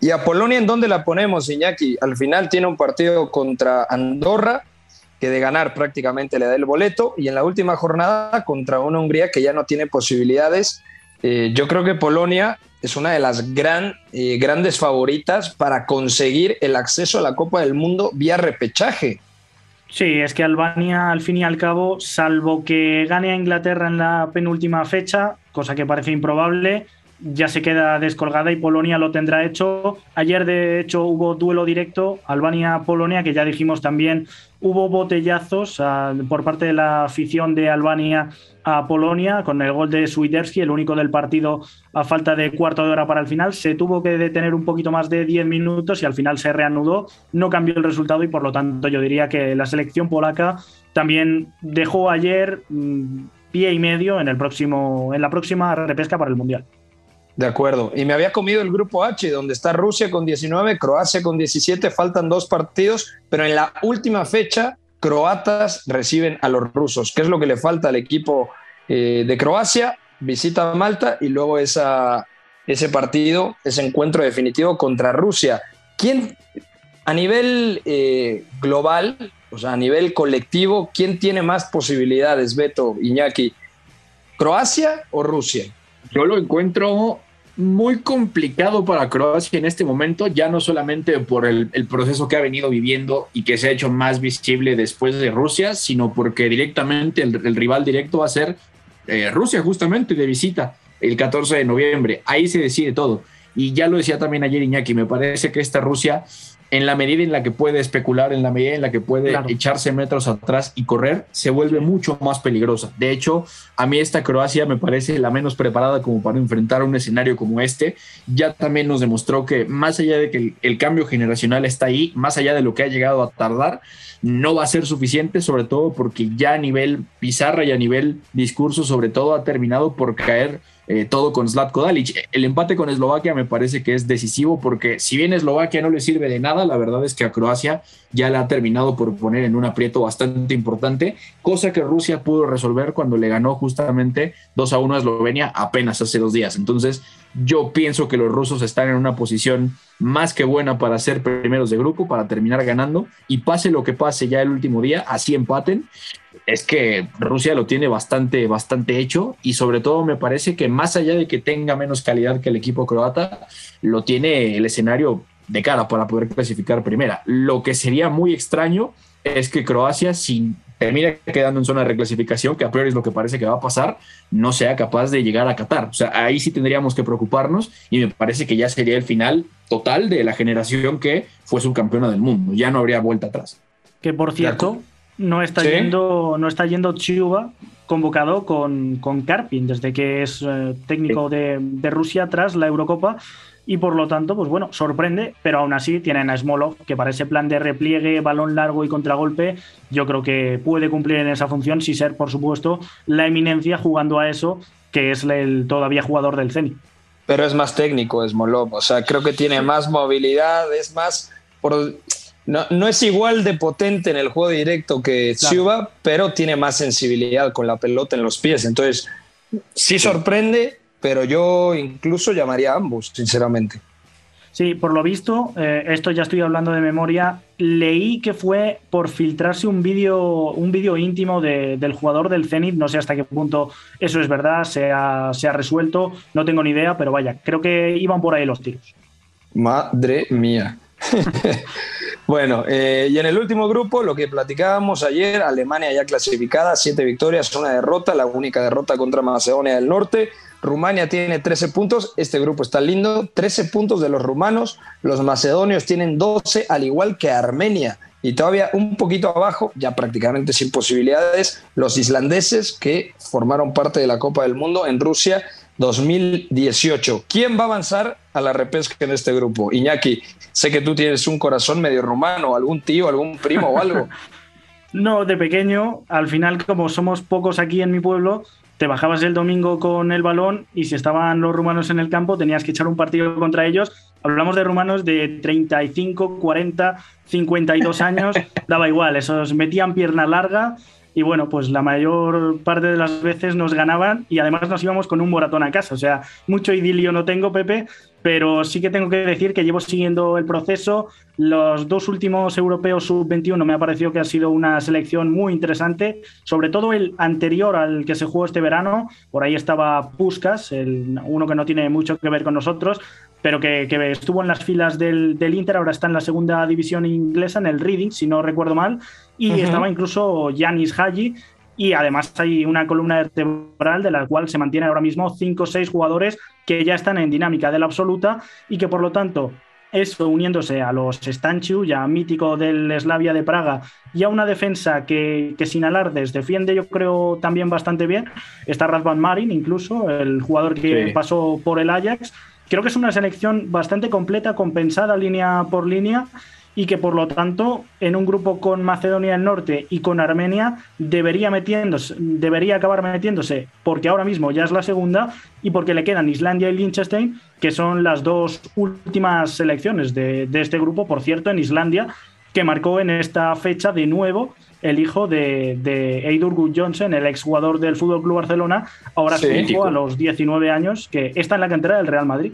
¿Y a Polonia en dónde la ponemos, Iñaki? Al final tiene un partido contra Andorra, que de ganar prácticamente le da el boleto, y en la última jornada contra una Hungría que ya no tiene posibilidades. Eh, yo creo que Polonia es una de las gran, eh, grandes favoritas para conseguir el acceso a la Copa del Mundo vía repechaje.
Sí, es que Albania, al fin y al cabo, salvo que gane a Inglaterra en la penúltima fecha, cosa que parece improbable, ya se queda descolgada y Polonia lo tendrá hecho. Ayer, de hecho, hubo duelo directo Albania-Polonia, que ya dijimos también hubo botellazos por parte de la afición de Albania a Polonia con el gol de Swiderski, el único del partido a falta de cuarto de hora para el final. Se tuvo que detener un poquito más de 10 minutos y al final se reanudó. No cambió el resultado y por lo tanto yo diría que la selección polaca también dejó ayer mm, pie y medio en, el próximo, en la próxima repesca para el Mundial.
De acuerdo. Y me había comido el grupo H, donde está Rusia con 19, Croacia con 17, faltan dos partidos, pero en la última fecha, croatas reciben a los rusos. ¿Qué es lo que le falta al equipo eh, de Croacia? Visita Malta y luego esa, ese partido, ese encuentro definitivo contra Rusia. ¿Quién, a nivel eh, global, o sea, a nivel colectivo, quién tiene más posibilidades, Beto, Iñaki? ¿Croacia o Rusia?
Yo lo encuentro muy complicado para Croacia en este momento, ya no solamente por el, proceso que ha venido viviendo y que se ha hecho más visible después de Rusia, sino porque directamente el, rival directo va a ser eh, Rusia justamente de visita. el 14 de noviembre. Ahí se decide todo. Y ya lo decía también ayer Iñaki, me parece que esta Rusia en la medida en la que puede especular, en la medida en la que puede echarse metros atrás y correr, se vuelve mucho más peligrosa. De hecho, a mí esta Croacia me parece la menos preparada como para enfrentar un escenario como este. Ya también nos demostró que más allá de que el, cambio generacional está ahí, más allá de lo que ha llegado a tardar, no va a ser suficiente, sobre todo porque ya a nivel pizarra y a nivel discurso, sobre todo, ha terminado por caer eh, todo con Zlatko Dalic. El empate con Eslovaquia me parece que es decisivo porque si bien Eslovaquia no le sirve de nada, la verdad es que a Croacia ya le ha terminado por poner en un aprieto bastante importante, cosa que Rusia pudo resolver cuando le ganó justamente 2 a 1 a Eslovenia apenas hace dos días. Entonces yo pienso que los rusos están en una posición más que buena para ser primeros de grupo, para terminar ganando. Y pase lo que pase ya el último día, así empaten. Es que Rusia lo tiene bastante, bastante hecho. Y sobre todo me parece que más allá de que tenga menos calidad que el equipo croata, lo tiene el escenario de cara para poder clasificar primera. Lo que sería muy extraño es que Croacia, si termina quedando en zona de reclasificación, que a priori es lo que parece que va a pasar, no sea capaz de llegar a Qatar. O sea, ahí sí tendríamos que preocuparnos y me parece que ya sería el final total de la generación que fue subcampeona del mundo. Ya no habría vuelta atrás.
Que por cierto, no está yendo no está yendo Chiuba convocado con, con Karpin desde que es eh, técnico de, Rusia tras la Eurocopa y por lo tanto, pues bueno, sorprende, pero aún así tienen a Smolov que para ese plan de repliegue, balón largo y contragolpe, yo creo que puede cumplir en esa función, si ser, por supuesto, la eminencia jugando a eso, que es el todavía jugador del Zenit.
Pero es más técnico Smolov, o sea, creo que tiene más movilidad, es más... Por no, es igual de potente en el juego directo que Chuba, pero tiene más sensibilidad con la pelota en los pies. Entonces, sí sorprende, pero yo incluso llamaría a ambos, sinceramente.
Sí, por lo visto, eh, esto ya estoy hablando de memoria, leí que fue por filtrarse un vídeo un vídeo íntimo del jugador del Zenit, no sé hasta qué punto eso es verdad, se ha, se ha resuelto, no tengo ni idea, pero vaya, creo que iban por ahí los tiros.
Madre mía. Bueno, eh, y en el último grupo, lo que platicábamos ayer, Alemania ya clasificada, siete victorias, una derrota, la única derrota contra Macedonia del Norte. Rumania tiene 13 puntos, este grupo está lindo, 13 puntos de los rumanos, los macedonios tienen 12, al igual que Armenia. Y todavía un poquito abajo, ya prácticamente sin posibilidades, los islandeses que formaron parte de la Copa del Mundo en Rusia 2018. ¿Quién va a avanzar a la repesca en este grupo? Iñaki, sé que tú tienes un corazón medio rumano, algún tío, algún primo o algo.
No, de pequeño, al final, como somos pocos aquí en mi pueblo, te bajabas el domingo con el balón y si estaban los rumanos en el campo tenías que echar un partido contra ellos. Hablamos de rumanos de 35, 40, 52 años, daba igual, esos metían pierna larga y bueno, pues la mayor parte de las veces nos ganaban y además nos íbamos con un moratón a casa. O sea, mucho idilio no tengo, Pepe, pero sí que tengo que decir que llevo siguiendo el proceso. Los dos últimos europeos sub-21 me ha parecido que ha sido una selección muy interesante, sobre todo el anterior al que se jugó este verano. Por ahí estaba Puskas, el, uno que no tiene mucho que ver con nosotros, pero que, estuvo en las filas del, Inter, ahora está en la segunda división inglesa, en el Reading, si no recuerdo mal, y estaba incluso Yanis Haji, y además hay una columna vertebral de la cual se mantiene ahora mismo cinco o seis jugadores que ya están en dinámica de la absoluta y que por lo tanto eso uniéndose a los Stanchu, ya mítico del Slavia de Praga, y a una defensa que, sin alardes defiende, yo creo, también bastante bien. Está Radvan Marin, incluso, el jugador que pasó por el Ajax. Creo que es una selección bastante completa, compensada línea por línea y que por lo tanto en un grupo con Macedonia del Norte y con Armenia debería metiéndose, debería acabar metiéndose porque ahora mismo ya es la segunda y porque le quedan Islandia y Liechtenstein que son las dos últimas selecciones de, este grupo por cierto en Islandia que marcó en esta fecha de nuevo el hijo de, de Eidur Johnson, el exjugador del Fútbol Club Barcelona, ahora su hijo a los 19 años, que está en la cantera del Real Madrid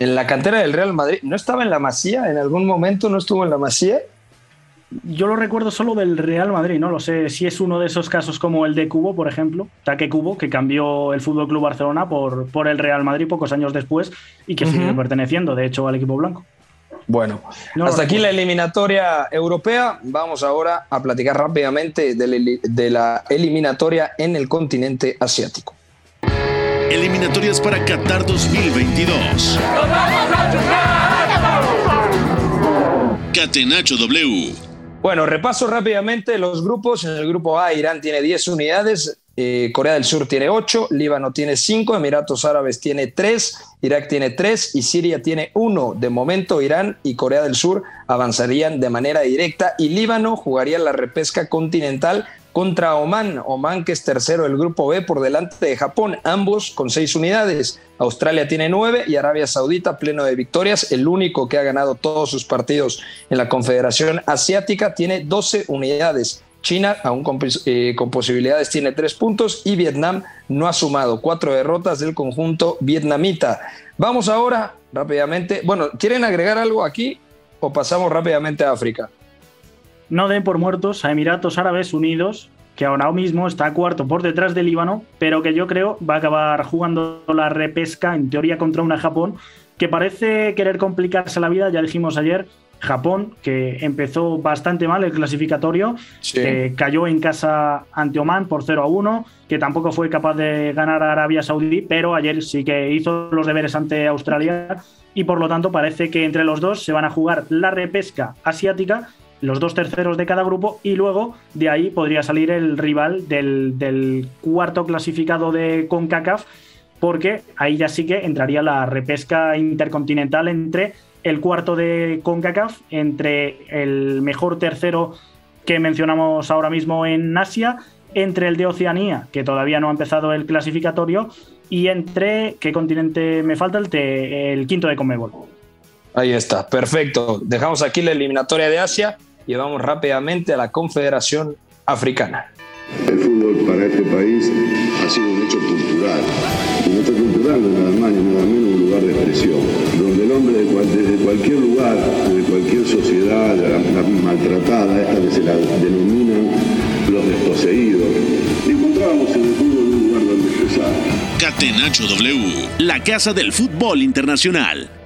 en la cantera del Real Madrid. ¿No estaba en la Masía? ¿En algún momento no estuvo en la Masía?
Yo lo recuerdo solo del Real Madrid, no lo sé si es uno de esos casos como el de Cubo, por ejemplo, Taque Cubo, que cambió el Fútbol Club Barcelona por, por el Real Madrid pocos años después y que sigue perteneciendo, de hecho, al equipo blanco.
Bueno, hasta aquí la eliminatoria europea. Vamos ahora a platicar rápidamente de la eliminatoria en el continente asiático.
Eliminatorias para Qatar 2022. Catenacho W.
Bueno, repaso rápidamente los grupos. En el grupo A, Irán tiene 10 unidades, eh, Corea del Sur tiene 8, Líbano tiene 5, Emiratos Árabes tiene 3, Irak tiene 3 y Siria tiene 1. De momento, Irán y Corea del Sur avanzarían de manera directa y Líbano jugaría la repesca continental contra Oman. Oman, que es tercero del grupo B por delante de Japón, ambos con seis unidades. Australia tiene nueve y Arabia Saudita, pleno de victorias, el único que ha ganado todos sus partidos en la Confederación Asiática, tiene 12 unidades. China, aún con, eh, con, posibilidades, tiene tres puntos y Vietnam no ha sumado cuatro derrotas del conjunto vietnamita. Vamos ahora rápidamente. Bueno, ¿quieren agregar algo aquí o pasamos rápidamente a África?
No den por muertos a Emiratos Árabes Unidos, que ahora mismo está cuarto por detrás de Líbano, pero que yo creo va a acabar jugando la repesca en teoría contra una Japón que parece querer complicarse la vida, ya dijimos ayer, Japón, que empezó bastante mal el clasificatorio, cayó en casa ante Oman por 0 a 1, que tampoco fue capaz de ganar a Arabia Saudí, pero ayer sí que hizo los deberes ante Australia y por lo tanto parece que entre los dos se van a jugar la repesca asiática los dos terceros de cada grupo y luego de ahí podría salir el rival del, cuarto clasificado de CONCACAF porque ahí ya sí que entraría la repesca intercontinental entre el cuarto de CONCACAF, entre el mejor tercero que mencionamos ahora mismo en Asia, entre el de Oceanía, que todavía no ha empezado el clasificatorio, y entre, ¿qué continente me falta? El, el quinto de Conmebol.
Ahí está, perfecto. Dejamos aquí la eliminatoria de Asia y vamos rápidamente a la Confederación Africana.
El fútbol para este país ha sido un hecho cultural. Un hecho cultural no es nada más ni nada menos un lugar de expresión, donde el hombre desde cualquier lugar, de cualquier sociedad maltratada, esta que se la denominan los desposeídos, encontrábamos en el fútbol un lugar donde expresar.
Catenacho W, la casa del fútbol internacional.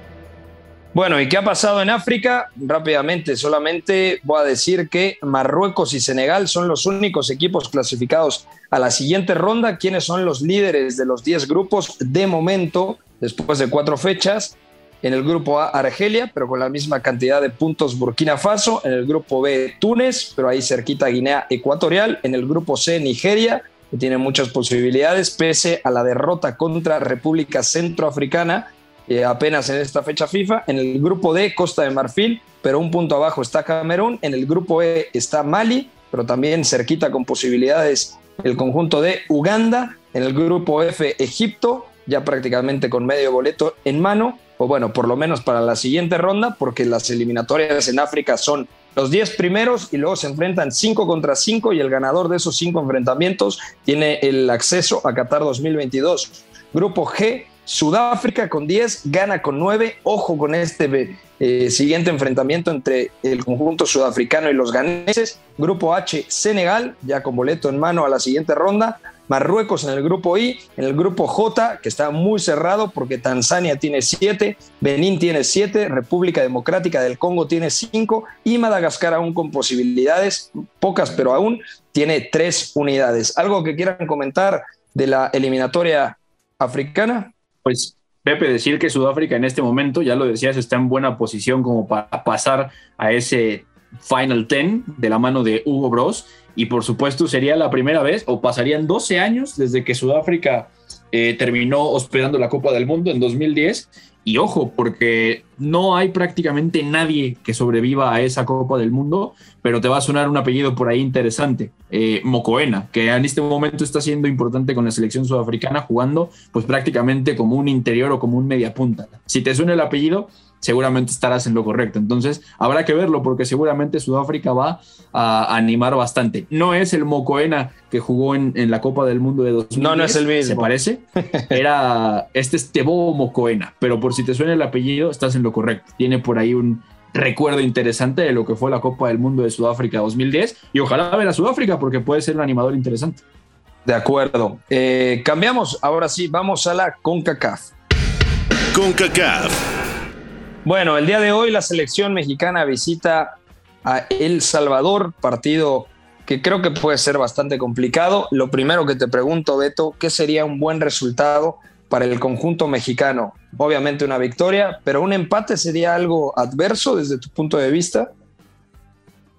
Bueno, ¿y qué ha pasado en África? Rápidamente, solamente voy a decir que Marruecos y Senegal son los únicos equipos clasificados a la siguiente ronda. ¿Quiénes son los líderes de los 10 grupos de momento, después de cuatro fechas? En el grupo A, Argelia, pero con la misma cantidad de puntos Burkina Faso. En el grupo B, Túnez, pero ahí cerquita Guinea Ecuatorial. En el grupo C, Nigeria, que tiene muchas posibilidades, pese a la derrota contra República Centroafricana eh, apenas en esta fecha FIFA. En el grupo D, Costa de Marfil, pero un punto abajo está Camerún. En el grupo E está Mali, pero también cerquita con posibilidades el conjunto de Uganda. En el grupo F, Egipto, ya prácticamente con medio boleto en mano, o bueno, por lo menos para la siguiente ronda, porque las eliminatorias en África son los 10 primeros y luego se enfrentan 5 contra 5 y el ganador de esos 5 enfrentamientos tiene el acceso a Qatar 2022. Grupo G, Sudáfrica con 10, gana con 9. Ojo con este eh, siguiente enfrentamiento entre el conjunto sudafricano y los ganeses. Grupo H, Senegal, ya con boleto en mano a la siguiente ronda. Marruecos en el grupo I, en el grupo J, que está muy cerrado porque Tanzania tiene 7, Benín tiene 7, República Democrática del Congo tiene 5 y Madagascar aún con posibilidades, pocas pero aún, tiene 3 unidades. ¿Algo que quieran comentar de la eliminatoria africana?
Pues Pepe, decir que Sudáfrica en este momento, ya lo decías, está en buena posición como para pasar a ese Final Ten de la mano de Hugo Bros. Y por supuesto sería la primera vez, o pasarían 12 años desde que Sudáfrica eh, terminó hospedando la Copa del Mundo en 2010 y ojo, porque no hay prácticamente nadie que sobreviva a esa Copa del Mundo, pero te va a sonar un apellido por ahí interesante, eh, Mocoena, que en este momento está siendo importante con la selección sudafricana, jugando pues prácticamente como un interior o como un media punta. Si te suena el apellido, seguramente estarás en lo correcto. Entonces, habrá que verlo porque seguramente Sudáfrica va a animar bastante. No es el Mocoena que jugó en, la Copa del Mundo de 2010.
No, no es el mismo.
¿Se parece? Era, este es Tebo Mocoena, pero por si te suena el apellido, estás en lo correcto. Tiene por ahí un recuerdo interesante de lo que fue la Copa del Mundo de Sudáfrica 2010 y ojalá ver a Sudáfrica porque puede ser un animador interesante.
De acuerdo. Eh, cambiamos, ahora sí, vamos a la CONCACAF.
CONCACAF.
Bueno, el día de hoy la selección mexicana visita a El Salvador, partido que creo que puede ser bastante complicado. Lo primero que te pregunto, Beto, ¿qué sería un buen resultado para el conjunto mexicano? Obviamente una victoria, pero un empate sería algo adverso desde tu punto de vista.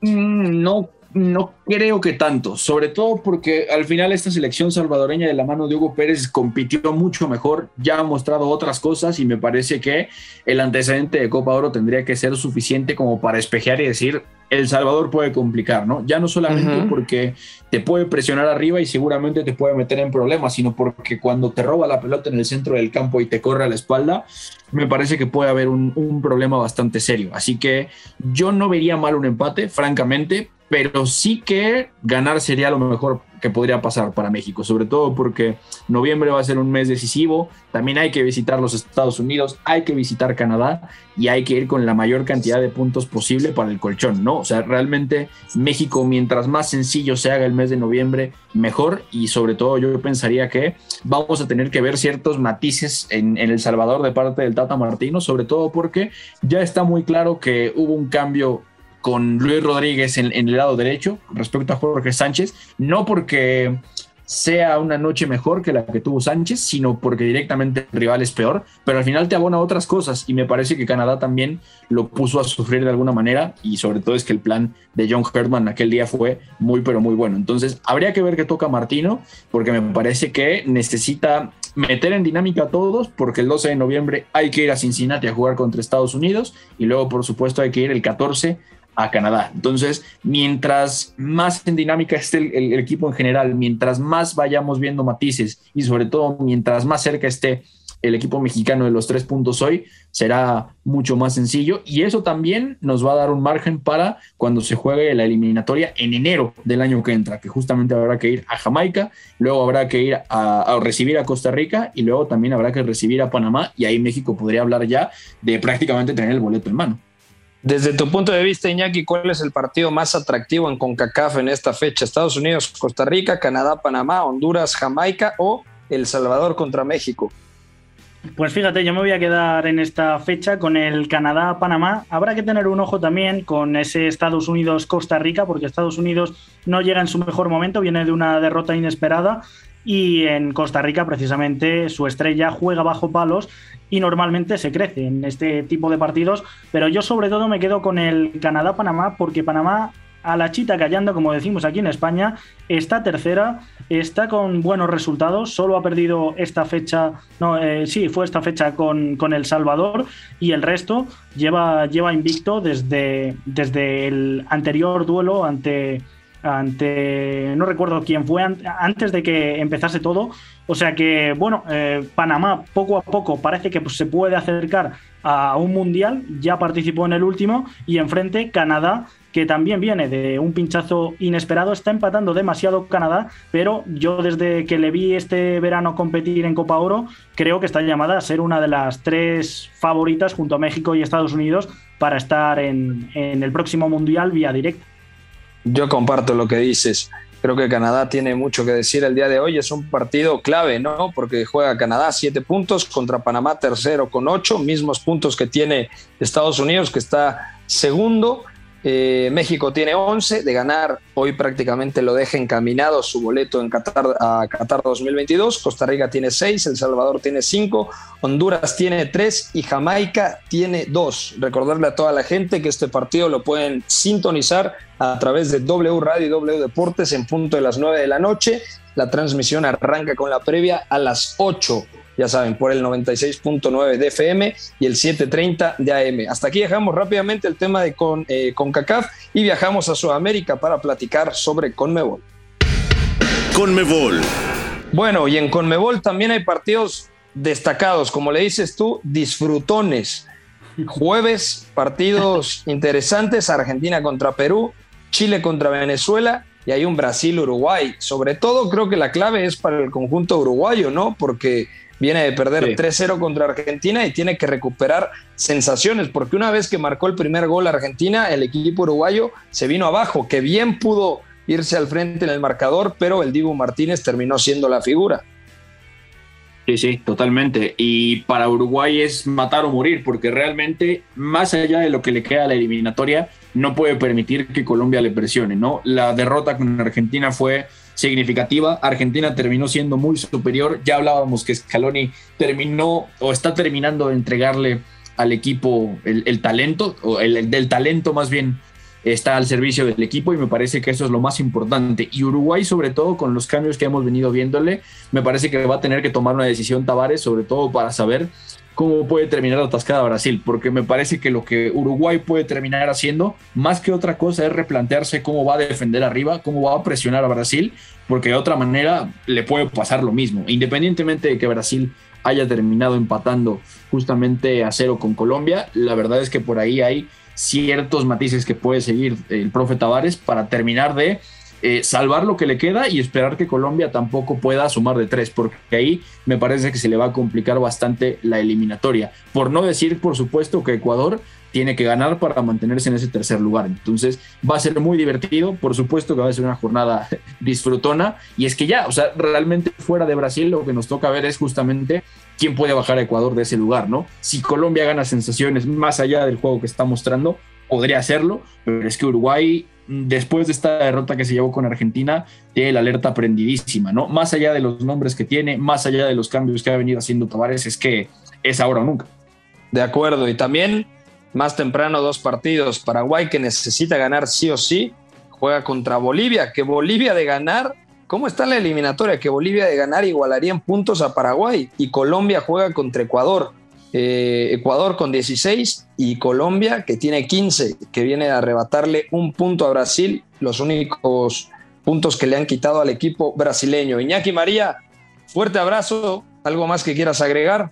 Mm, no no creo que tanto, sobre todo porque al final esta selección salvadoreña de la mano de Hugo Pérez compitió mucho mejor, ya ha mostrado otras cosas y me parece que el antecedente de Copa Oro tendría que ser suficiente como para espejear y decir, el Salvador puede complicar, ¿no? Ya no solamente porque te puede presionar arriba y seguramente te puede meter en problemas, sino porque cuando te roba la pelota en el centro del campo y te corre a la espalda, me parece que puede haber un, un problema bastante serio. Así que yo no vería mal un empate, francamente, pero sí que ganar sería lo mejor que podría pasar para México, sobre todo porque noviembre va a ser un mes decisivo, también hay que visitar los Estados Unidos, hay que visitar Canadá y hay que ir con la mayor cantidad de puntos posible para el colchón, ¿no? O sea, realmente México, mientras más sencillo se haga el mes de noviembre, mejor y sobre todo yo pensaría que vamos a tener que ver ciertos matices en, El Salvador de parte del Tata Martino, sobre todo porque ya está muy claro que hubo un cambio con Luis Rodríguez en, el lado derecho respecto a Jorge Sánchez, no porque sea una noche mejor que la que tuvo Sánchez, sino porque directamente el rival es peor, pero al final te abona otras cosas y me parece que Canadá también lo puso a sufrir de alguna manera y sobre todo es que el plan de John Herdman aquel día fue muy pero muy bueno. Entonces habría que ver qué toca Martino porque me parece que necesita meter en dinámica a todos porque el 12 de noviembre hay que ir a Cincinnati a jugar contra Estados Unidos y luego por supuesto hay que ir el 14 a Canadá. Entonces, mientras más en dinámica esté el, equipo en general, mientras más vayamos viendo matices y sobre todo mientras más cerca esté el equipo mexicano de los tres puntos hoy, será mucho más sencillo y eso también nos va a dar un margen para cuando se juegue la eliminatoria en enero del año que entra, que justamente habrá que ir a Jamaica, luego habrá que ir a, recibir a Costa Rica y luego también habrá que recibir a Panamá y ahí México podría hablar ya de prácticamente tener el boleto en mano.
Desde tu punto de vista, Iñaki, ¿cuál es el partido más atractivo en CONCACAF en esta fecha? ¿Estados Unidos, Costa Rica, Canadá, Panamá, Honduras, Jamaica o El Salvador contra México?
Pues fíjate, yo me voy a quedar en esta fecha con el Canadá-Panamá. Habrá que tener un ojo también con ese Estados Unidos-Costa Rica, porque Estados Unidos no llega en su mejor momento, viene de una derrota inesperada y en Costa Rica precisamente su estrella juega bajo palos y normalmente se crece en este tipo de partidos, pero yo sobre todo me quedo con el Canadá-Panamá porque Panamá a la chita callando, como decimos aquí en España, está tercera, está con buenos resultados, solo ha perdido esta fecha, no, eh, sí, fue esta fecha con, con, El Salvador y el resto lleva, lleva invicto desde, desde el anterior duelo ante ante, no recuerdo quién fue, antes de que empezase todo. O sea que, bueno, eh, Panamá poco a poco parece que pues, se puede acercar a un mundial, ya participó en el último, y enfrente Canadá, que también viene de un pinchazo inesperado, está empatando demasiado Canadá, pero yo desde que le vi este verano competir en Copa Oro, creo que está llamada a ser una de las tres favoritas junto a México y Estados Unidos para estar en, en el próximo mundial vía directa.
Yo comparto lo que dices. Creo que Canadá tiene mucho que decir el día de hoy. Es un partido clave, ¿no? Porque juega Canadá siete puntos contra Panamá tercero con ocho, mismos puntos que tiene Estados Unidos, que está segundo. Eh, México tiene 11, de ganar hoy prácticamente lo deja encaminado su boleto en Qatar, a Qatar 2022. Costa Rica tiene 6, El Salvador tiene 5, Honduras tiene 3 y Jamaica tiene 2. Recordarle a toda la gente que este partido lo pueden sintonizar a través de W Radio y W Deportes en punto de las 9 de la noche. La transmisión arranca con la previa a las 8 ya saben, por el 96.9 de FM y el 730 de AM. Hasta aquí dejamos rápidamente el tema de con, eh, CONCACAF y viajamos a Sudamérica para platicar sobre CONMEBOL.
CONMEBOL.
Bueno, y en CONMEBOL también hay partidos destacados, como le dices tú, disfrutones. Jueves, partidos interesantes, Argentina contra Perú, Chile contra Venezuela y hay un Brasil-Uruguay. Sobre todo creo que la clave es para el conjunto uruguayo, ¿no? Porque Viene de perder 3-0 contra Argentina y tiene que recuperar sensaciones, porque una vez que marcó el primer gol Argentina, el equipo uruguayo se vino abajo, que bien pudo irse al frente en el marcador, pero el Dibu Martínez terminó siendo la figura.
Sí, sí, totalmente. Y para Uruguay es matar o morir, porque realmente, más allá de lo que le queda a la eliminatoria, no puede permitir que Colombia le presione, ¿no? La derrota con Argentina fue significativa. Argentina terminó siendo muy superior. Ya hablábamos que Scaloni terminó o está terminando de entregarle al equipo el, talento, o el, del talento más bien está al servicio del equipo y me parece que eso es lo más importante. Y Uruguay, sobre todo con los cambios que hemos venido viéndole, me parece que va a tener que tomar una decisión Tavares, sobre todo para saber cómo puede terminar atascada Brasil, porque me parece que lo que Uruguay puede terminar haciendo, más que otra cosa, es replantearse cómo va a defender arriba, cómo va a presionar a Brasil, porque de otra manera le puede pasar lo mismo, independientemente de que Brasil haya terminado empatando justamente a cero con Colombia, la verdad es que por ahí hay ciertos matices que puede seguir el profe Tavares para terminar de eh, salvar lo que le queda y esperar que Colombia tampoco pueda sumar de tres, porque ahí me parece que se le va a complicar bastante la eliminatoria. Por no decir, por supuesto, que Ecuador tiene que ganar para mantenerse en ese tercer lugar. Entonces va a ser muy divertido, por supuesto que va a ser una jornada disfrutona y es que ya, o sea, realmente fuera de Brasil lo que nos toca ver es justamente quién puede bajar a Ecuador de ese lugar, ¿no? Si Colombia gana sensaciones más allá del juego que está mostrando, podría hacerlo, pero es que Uruguay después de esta derrota que se llevó con Argentina, tiene la alerta prendidísima, ¿no? Más allá de los nombres que tiene, más allá de los cambios que ha venido haciendo Tavares, es que es ahora o nunca.
De acuerdo, y también más temprano dos partidos. Paraguay que necesita ganar sí o sí, juega contra Bolivia, que Bolivia de ganar, ¿cómo está la eliminatoria? Que Bolivia de ganar igualaría en puntos a Paraguay y Colombia juega contra Ecuador. Eh, Ecuador con 16 y Colombia que tiene 15, que viene a arrebatarle un punto a Brasil, los únicos puntos que le han quitado al equipo brasileño. Iñaki María, fuerte abrazo, ¿algo más que quieras agregar?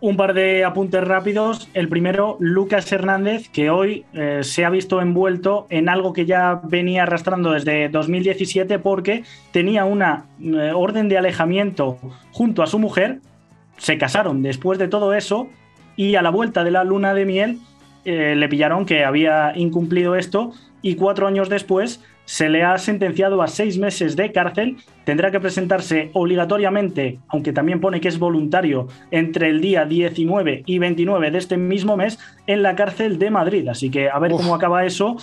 Un par de apuntes rápidos. El primero, Lucas Hernández, que hoy eh, se ha visto envuelto en algo que ya venía arrastrando desde 2017 porque tenía una eh, orden de alejamiento junto a su mujer se casaron después de todo eso y a la vuelta de la luna de miel eh, le pillaron que había incumplido esto y cuatro años después se le ha sentenciado a seis meses de cárcel. Tendrá que presentarse obligatoriamente, aunque también pone que es voluntario, entre el día 19 y 29 de este mismo mes en la cárcel de Madrid. Así que a ver cómo acaba eso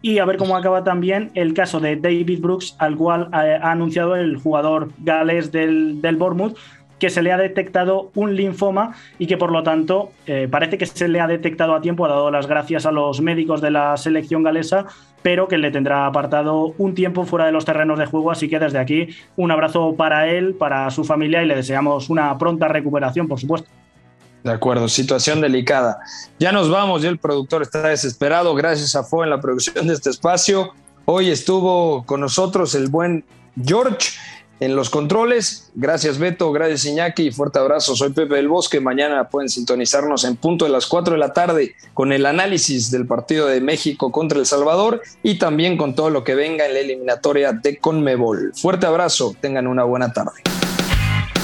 y a ver cómo acaba también el caso de David Brooks, al cual ha, anunciado el jugador galés del, del Bournemouth que se le ha detectado un linfoma y que por lo tanto eh, parece que se le ha detectado a tiempo, ha dado las gracias a los médicos de la selección galesa, pero que le tendrá apartado un tiempo fuera de los terrenos de juego, así que desde aquí un abrazo para él, para su familia y le deseamos una pronta recuperación, por supuesto.
De acuerdo, situación delicada. Ya nos vamos, ya el productor está desesperado. Gracias a Fo en la producción de este espacio. Hoy estuvo con nosotros el buen George en los controles. Gracias Beto, gracias Iñaki fuerte abrazo. Soy Pepe del Bosque. Mañana pueden sintonizarnos en punto de las 4 de la tarde con el análisis del partido de México contra El Salvador y también con todo lo que venga en la eliminatoria de Conmebol. Fuerte abrazo, tengan una buena tarde.